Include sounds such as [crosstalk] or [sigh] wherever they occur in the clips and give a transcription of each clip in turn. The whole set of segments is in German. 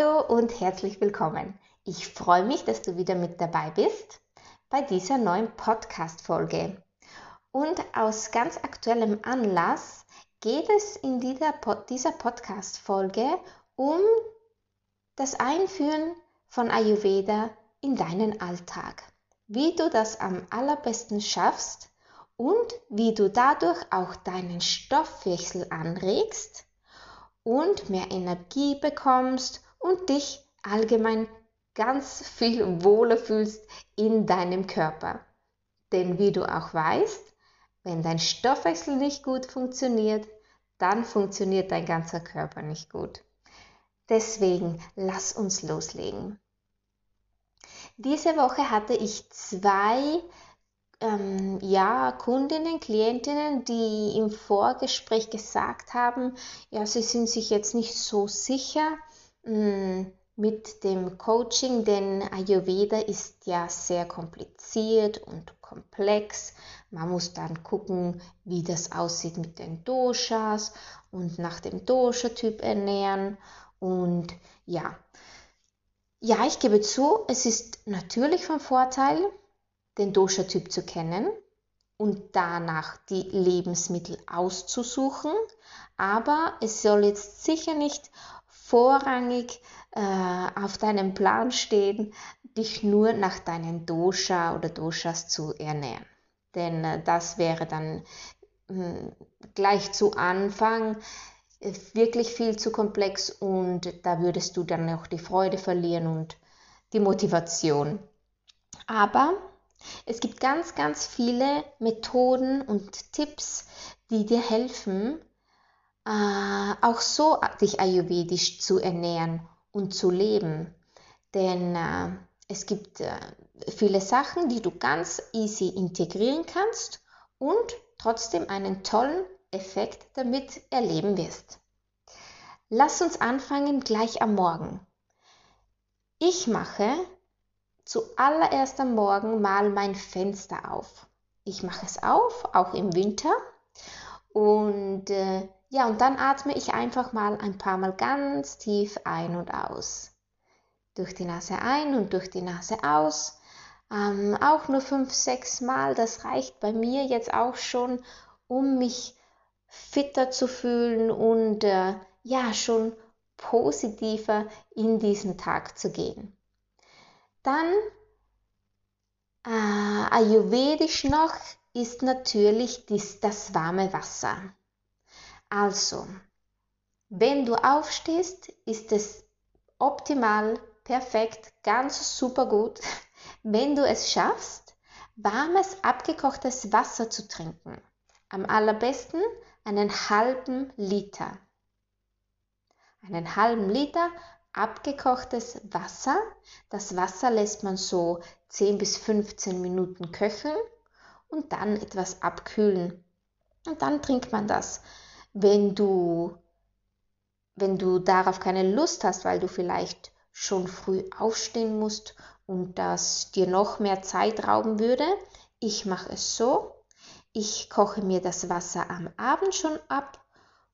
Hallo und herzlich willkommen. Ich freue mich, dass du wieder mit dabei bist bei dieser neuen Podcast-Folge. Und aus ganz aktuellem Anlass geht es in dieser, dieser Podcast-Folge um das Einführen von Ayurveda in deinen Alltag. Wie du das am allerbesten schaffst und wie du dadurch auch deinen Stoffwechsel anregst und mehr Energie bekommst und dich allgemein ganz viel wohler fühlst in deinem Körper. Denn wie du auch weißt, wenn dein Stoffwechsel nicht gut funktioniert, dann funktioniert dein ganzer Körper nicht gut. Deswegen lass uns loslegen. Diese Woche hatte ich zwei ähm, ja, Kundinnen, Klientinnen, die im Vorgespräch gesagt haben, ja, sie sind sich jetzt nicht so sicher, mit dem Coaching, denn Ayurveda ist ja sehr kompliziert und komplex. Man muss dann gucken, wie das aussieht mit den Doshas und nach dem Dosha-Typ ernähren. Und ja, ja, ich gebe zu, es ist natürlich von Vorteil, den Dosha-Typ zu kennen und danach die Lebensmittel auszusuchen, aber es soll jetzt sicher nicht vorrangig äh, auf deinem Plan stehen, dich nur nach deinen Dosha oder Doshas zu ernähren. Denn äh, das wäre dann mh, hm, gleich zu Anfang äh, wirklich viel zu komplex und da würdest du dann auch die Freude verlieren und die Motivation. Aber es gibt ganz, ganz viele Methoden und Tipps, die dir helfen, äh, auch so dich ayurvedisch zu ernähren und zu leben. Denn äh, es gibt äh, viele Sachen, die du ganz easy integrieren kannst und trotzdem einen tollen Effekt damit erleben wirst. Lass uns anfangen gleich am Morgen. Ich mache zuallererst am Morgen mal mein Fenster auf. Ich mache es auf, auch im Winter. Und äh, ja, und dann atme ich einfach mal ein paar Mal ganz tief ein und aus. Durch die Nase ein und durch die Nase aus. Ähm, auch nur fünf, sechs Mal, das reicht bei mir jetzt auch schon, um mich fitter zu fühlen und äh, ja, schon positiver in diesen Tag zu gehen. Dann äh, ayurvedisch noch ist natürlich dies, das warme Wasser. Also, wenn du aufstehst, ist es optimal, perfekt, ganz super gut, [laughs] wenn du es schaffst, warmes, abgekochtes Wasser zu trinken. Am allerbesten einen halben Liter. Einen halben Liter abgekochtes Wasser. Das Wasser lässt man so 10 bis 15 Minuten köcheln und dann etwas abkühlen. Und dann trinkt man das wenn du, wenn du darauf keine Lust hast, weil du vielleicht schon früh aufstehen musst und das dir noch mehr Zeit rauben würde, ich mache es so, ich koche mir das Wasser am Abend schon ab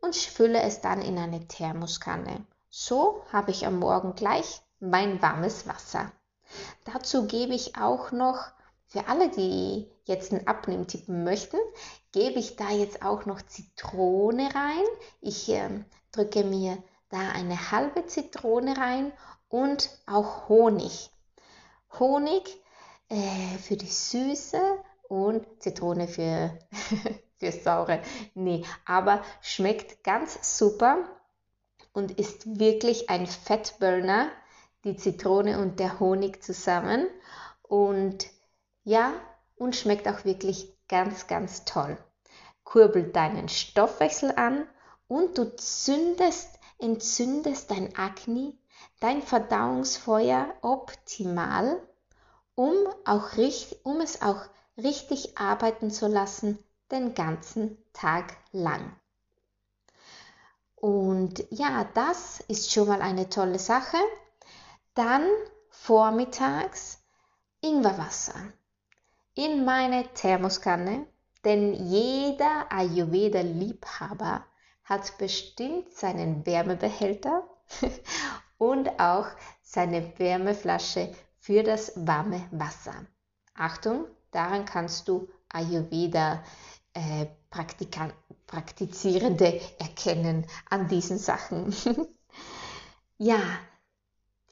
und fülle es dann in eine Thermoskanne. So habe ich am Morgen gleich mein warmes Wasser. Dazu gebe ich auch noch für alle, die jetzt einen Abnehmtipp möchten, gebe ich da jetzt auch noch Zitrone rein. Ich äh, drücke mir da eine halbe Zitrone rein und auch Honig. Honig äh, für die Süße und Zitrone für, [laughs] für Saure. Nee, aber schmeckt ganz super und ist wirklich ein Fettburner, die Zitrone und der Honig zusammen. Und ja, und schmeckt auch wirklich ganz, ganz toll. Kurbelt deinen Stoffwechsel an und du zündest, entzündest dein Akne, dein Verdauungsfeuer optimal, um, auch, um es auch richtig arbeiten zu lassen den ganzen Tag lang. Und ja, das ist schon mal eine tolle Sache. Dann vormittags Ingwerwasser in meine Thermoskanne, denn jeder Ayurveda-Liebhaber hat bestimmt seinen Wärmebehälter [laughs] und auch seine Wärmeflasche für das warme Wasser. Achtung, daran kannst du Ayurveda äh, Praktizierende erkennen an diesen Sachen. [laughs] ja,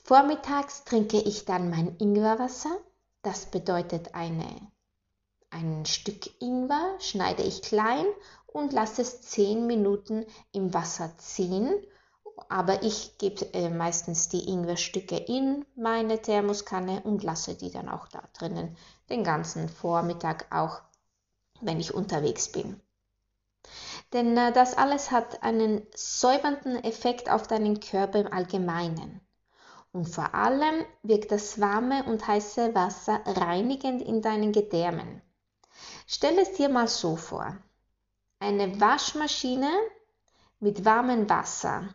vormittags trinke ich dann mein Ingwerwasser das bedeutet eine, ein Stück Ingwer schneide ich klein und lasse es 10 Minuten im Wasser ziehen. Aber ich gebe äh, meistens die Ingwerstücke in meine Thermoskanne und lasse die dann auch da drinnen den ganzen Vormittag, auch wenn ich unterwegs bin. Denn äh, das alles hat einen säubernden Effekt auf deinen Körper im Allgemeinen. Und vor allem wirkt das warme und heiße Wasser reinigend in deinen Gedärmen. Stell es dir mal so vor. Eine Waschmaschine mit warmem Wasser.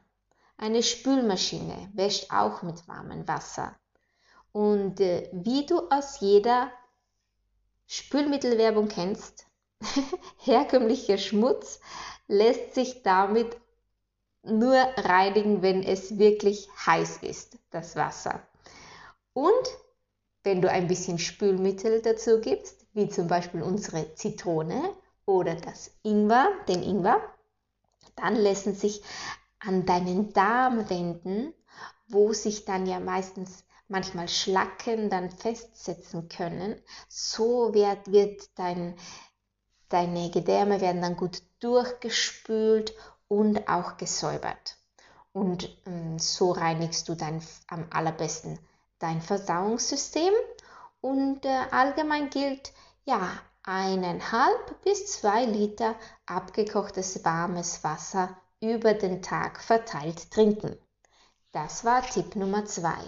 Eine Spülmaschine wäscht auch mit warmem Wasser. Und äh, wie du aus jeder Spülmittelwerbung kennst, [laughs] herkömmlicher Schmutz lässt sich damit nur reinigen, wenn es wirklich heiß ist, das Wasser. Und wenn du ein bisschen Spülmittel dazu gibst, wie zum Beispiel unsere Zitrone oder das Ingwer, den Ingwer, dann lassen sich an deinen Darmwänden, wo sich dann ja meistens manchmal Schlacken dann festsetzen können, so wird, wird dein, deine Gedärme werden dann gut durchgespült und auch gesäubert. Und ähm, so reinigst du dann am allerbesten dein Verdauungssystem. Und äh, allgemein gilt, ja, eineinhalb bis zwei Liter abgekochtes warmes Wasser über den Tag verteilt trinken. Das war Tipp Nummer zwei.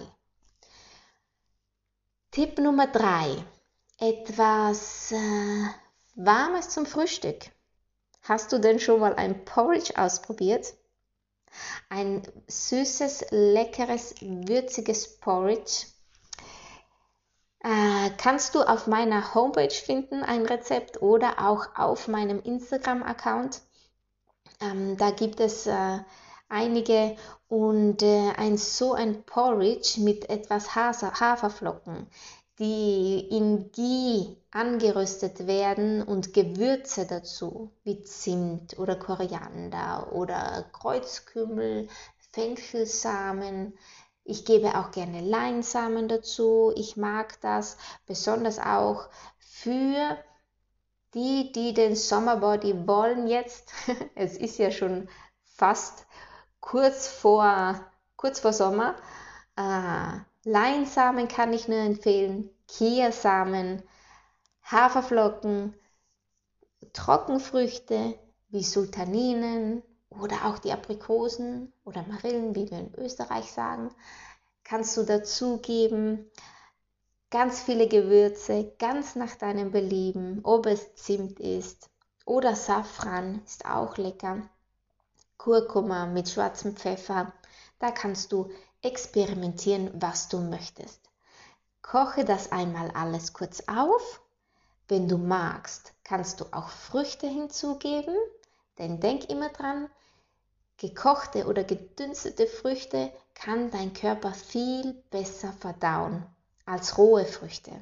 Tipp Nummer drei. Etwas äh, Warmes zum Frühstück. Hast du denn schon mal ein Porridge ausprobiert? Ein süßes, leckeres, würziges Porridge. Äh, kannst du auf meiner Homepage finden, ein Rezept oder auch auf meinem Instagram-Account. Ähm, da gibt es äh, einige und äh, ein so ein Porridge mit etwas Haferflocken die in Ghee angeröstet werden und Gewürze dazu, wie Zimt oder Koriander oder Kreuzkümmel, Fenchelsamen. Ich gebe auch gerne Leinsamen dazu. Ich mag das besonders auch für die, die den Sommerbody wollen jetzt. [laughs] es ist ja schon fast kurz vor, kurz vor Sommer. Äh, Leinsamen kann ich nur empfehlen, Kiasamen, Haferflocken, Trockenfrüchte wie Sultaninen oder auch die Aprikosen oder Marillen, wie wir in Österreich sagen, kannst du dazugeben. Ganz viele Gewürze, ganz nach deinem Belieben, ob es Zimt ist oder Safran ist auch lecker. Kurkuma mit schwarzem Pfeffer, da kannst du experimentieren, was du möchtest. Koche das einmal alles kurz auf. Wenn du magst, kannst du auch Früchte hinzugeben, denn denk immer dran, gekochte oder gedünstete Früchte kann dein Körper viel besser verdauen als rohe Früchte.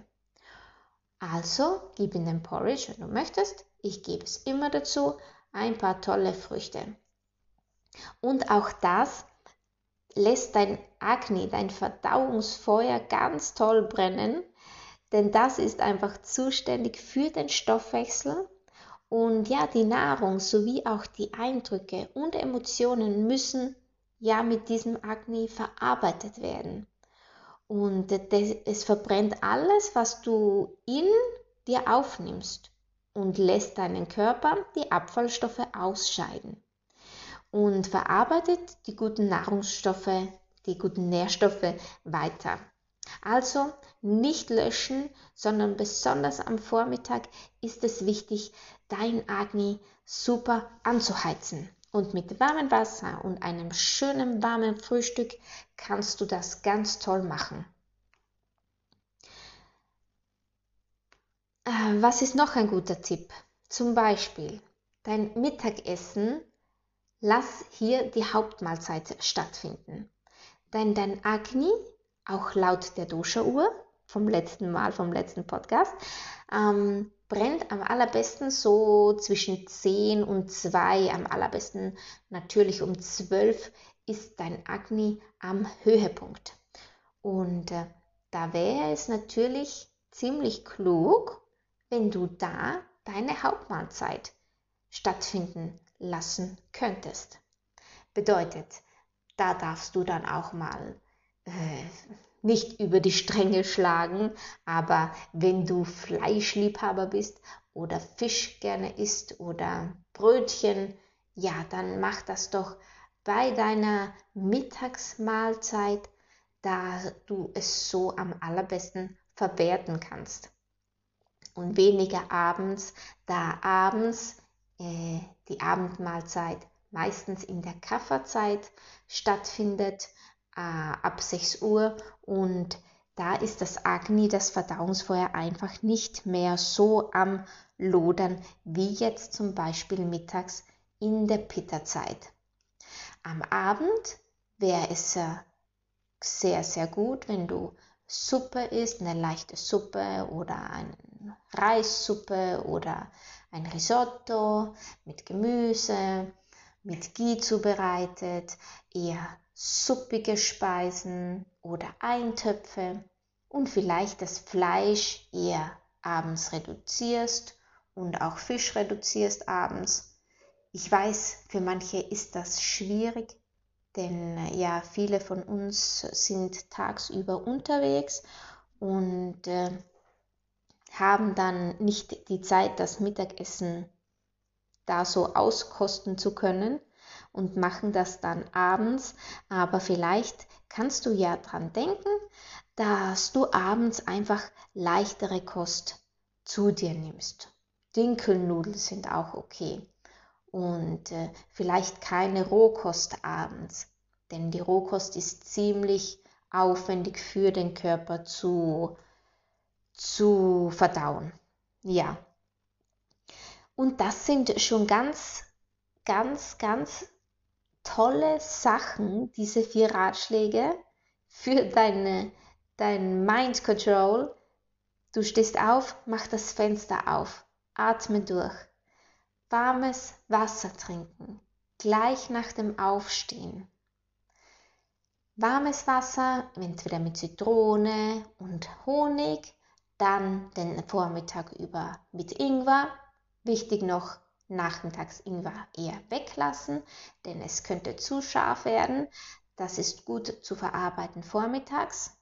Also gib in den Porridge, wenn du möchtest. Ich gebe es immer dazu, ein paar tolle Früchte. Und auch das lässt dein Agni, dein Verdauungsfeuer ganz toll brennen, denn das ist einfach zuständig für den Stoffwechsel und ja, die Nahrung sowie auch die Eindrücke und Emotionen müssen ja mit diesem Agni verarbeitet werden. Und es verbrennt alles, was du in dir aufnimmst und lässt deinen Körper die Abfallstoffe ausscheiden und verarbeitet die guten Nahrungsstoffe, die guten Nährstoffe weiter. Also nicht löschen, sondern besonders am Vormittag ist es wichtig, dein Agni super anzuheizen. Und mit warmem Wasser und einem schönen warmen Frühstück kannst du das ganz toll machen. Äh, was ist noch ein guter Tipp? Zum Beispiel dein Mittagessen, lass hier die Hauptmahlzeit stattfinden. Denn dein Agni, auch laut der Dosha-Uhr vom letzten Mal, vom letzten Podcast, ähm, brennt am allerbesten so zwischen 10 und 2, am allerbesten natürlich um 12 ist dein Agni am Höhepunkt. Und äh, da wäre es natürlich ziemlich klug, wenn du da deine Hauptmahlzeit stattfinden lassen könntest. Bedeutet, da darfst du dann auch mal äh, nicht über die Stränge schlagen, aber wenn du Fleischliebhaber bist oder Fisch gerne isst oder Brötchen, ja, dann mach das doch bei deiner Mittagsmahlzeit, da du es so am allerbesten verwerten kannst. Und weniger abends, da abends äh, die Abendmahlzeit meistens in der Kafferzeit stattfindet äh, ab 6 Uhr und da ist das Agni, das Verdauungsfeuer, einfach nicht mehr so am Lodern wie jetzt zum Beispiel mittags in der Pitta-Zeit. Am Abend wäre es äh, sehr, sehr gut, wenn du Suppe isst, eine leichte Suppe oder eine Reissuppe oder ein Risotto mit Gemüse, mit Ghee zubereitet, eher suppige Speisen oder Eintöpfe und vielleicht das Fleisch eher abends reduzierst und auch Fisch reduzierst abends. Ich weiß, für manche ist das schwierig, denn ja, viele von uns sind tagsüber unterwegs und äh, haben dann nicht die Zeit, das Mittagessen da so auskosten zu können und machen das dann abends. Aber vielleicht kannst du ja dran denken, dass du abends einfach leichtere Kost zu dir nimmst. Dinkelnudeln sind auch okay. Und äh, vielleicht keine Rohkost abends, denn die Rohkost ist ziemlich aufwendig für den Körper zu, zu verdauen. Ja. Und das sind schon ganz, ganz, ganz tolle Sachen, diese vier Ratschläge für deine, dein Mind Control. Du stehst auf, mach das Fenster auf, atme durch, warmes Wasser trinken, gleich nach dem Aufstehen. Warmes Wasser, entweder mit Zitrone und Honig, dann den Vormittag über mit Ingwer. Wichtig noch, nachmittags Ingwer eher weglassen, denn es könnte zu scharf werden. Das ist gut zu verarbeiten vormittags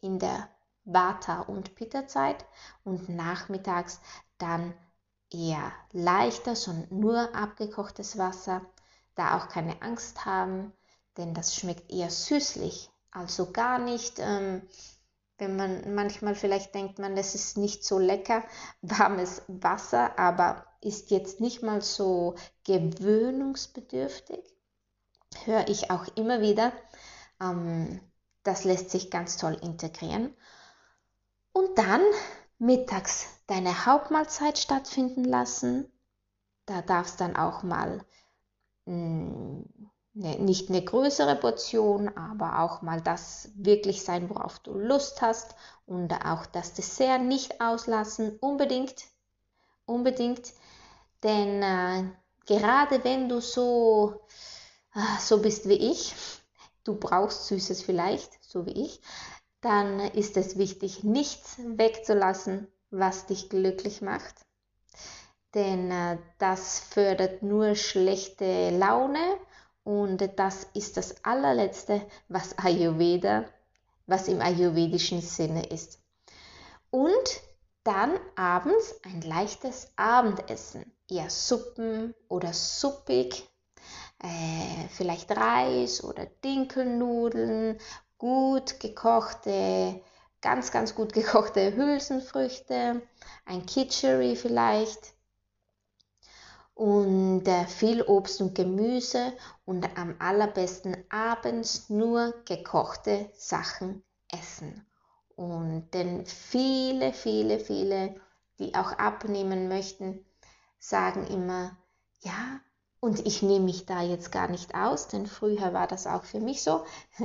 in der Vata- und Pitta-Zeit und nachmittags dann eher leichter, sondern nur abgekochtes Wasser. Da auch keine Angst haben, denn das schmeckt eher süßlich, also gar nicht. Ähm, wenn man manchmal vielleicht denkt man, es ist nicht so lecker, warmes Wasser, aber ist jetzt nicht mal so gewöhnungsbedürftig, höre ich auch immer wieder. Ähm, das lässt sich ganz toll integrieren. Und dann mittags deine Hauptmahlzeit stattfinden lassen. Da darf es dann auch mal mh, mm, ne, nicht eine größere Portion, aber auch mal das wirklich sein, worauf du Lust hast und auch das Dessert nicht auslassen, unbedingt, unbedingt, denn äh, gerade wenn du so, äh, so bist wie ich, du brauchst Süßes vielleicht, so wie ich, dann ist es wichtig, nichts wegzulassen, was dich glücklich macht. Denn äh, das fördert nur schlechte Laune und das ist das allerletzte, was Ayurveda, was im ayurvedischen Sinne ist. Und dann abends ein leichtes Abendessen, eher Suppen oder suppig, äh, vielleicht Reis oder Dinkelnudeln gut gekochte, ganz, ganz gut gekochte [laughs] Hülsenfrüchte, ein Kitchery vielleicht und äh, viel Obst und Gemüse und am allerbesten abends nur gekochte Sachen essen. Und denn viele, viele, viele, die auch abnehmen möchten, sagen immer, ja, und ich nehme mich da jetzt gar nicht aus, denn früher war das auch für mich so. [laughs]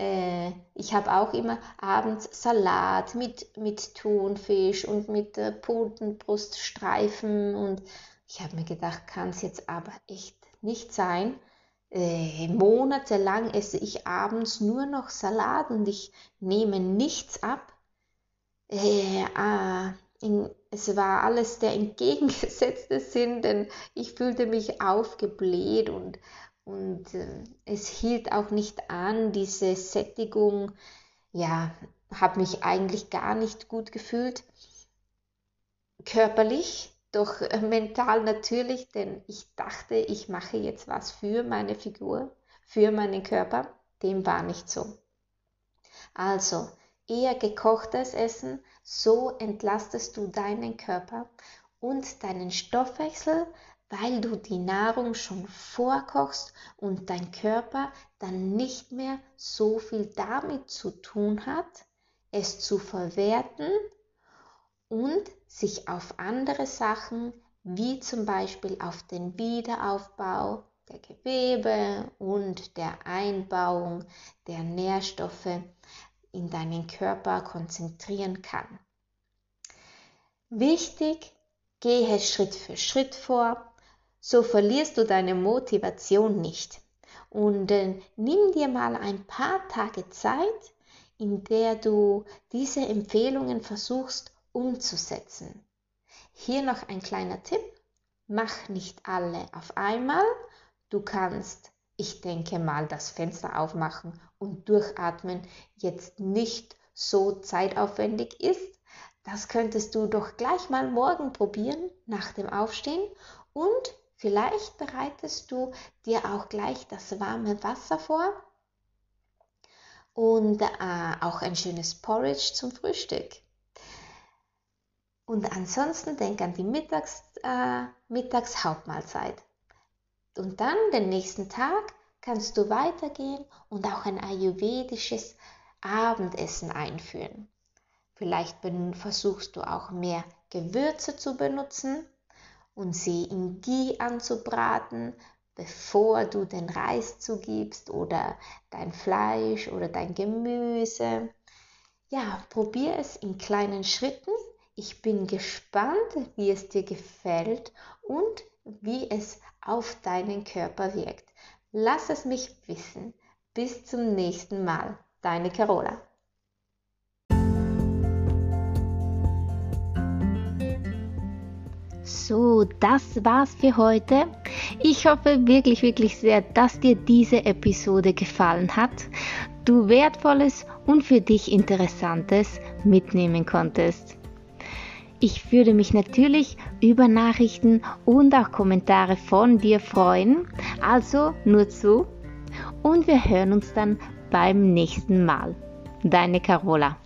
Äh, ich habe auch immer abends Salat mit, mit Thunfisch und mit Putenbruststreifen und ich habe mir gedacht, kann es jetzt aber echt nicht sein. Äh, monatelang esse ich abends nur noch Salat und ich nehme nichts ab. Äh, ah, in, es war alles der entgegengesetzte [laughs] Sinn, denn ich fühlte mich aufgebläht und, und äh, es hielt auch nicht an, diese Sättigung, ja, habe mich eigentlich gar nicht gut gefühlt. Körperlich, doch äh, mental natürlich, denn ich dachte, ich mache jetzt was für meine Figur, für meinen Körper. Dem war nicht so. Also, eher gekochtes Essen, so entlastest du deinen Körper und deinen Stoffwechsel, weil du die Nahrung schon vorkochst und dein Körper dann nicht mehr so viel damit zu tun hat, es zu verwerten und sich auf andere Sachen wie zum Beispiel auf den Wiederaufbau der Gewebe und der Einbauung der Nährstoffe in deinen Körper konzentrieren kann. Wichtig, gehe Schritt für Schritt vor so verlierst du deine Motivation nicht. Und äh, nimm dir mal ein paar Tage Zeit, in der du diese Empfehlungen versuchst umzusetzen. Hier noch ein kleiner Tipp. Mach nicht alle auf einmal. Du kannst, ich denke mal, das Fenster aufmachen und durchatmen jetzt nicht so zeitaufwendig ist. Das könntest du doch gleich mal morgen probieren nach dem Aufstehen und Vielleicht bereitest du dir auch gleich das warme Wasser vor und äh, auch ein schönes Porridge zum Frühstück. Und ansonsten denk an die Mittags, äh, Mittagshauptmahlzeit. Und dann den nächsten Tag kannst du weitergehen und auch ein ayurvedisches Abendessen einführen. Vielleicht versuchst du auch mehr Gewürze zu benutzen und sie in Ghee anzubraten, bevor du den Reis zugibst oder dein Fleisch oder dein Gemüse. Ja, probier es in kleinen Schritten. Ich bin gespannt, wie es dir gefällt und wie es auf deinen Körper wirkt. Lass es mich wissen. Bis zum nächsten Mal. Deine Carola. So, das war's für heute. Ich hoffe wirklich, wirklich sehr, dass dir diese Episode gefallen hat, du wertvolles und für dich interessantes mitnehmen konntest. Ich würde mich natürlich über Nachrichten und auch Kommentare von dir freuen, also nur zu und wir hören uns dann beim nächsten Mal. Deine Carola.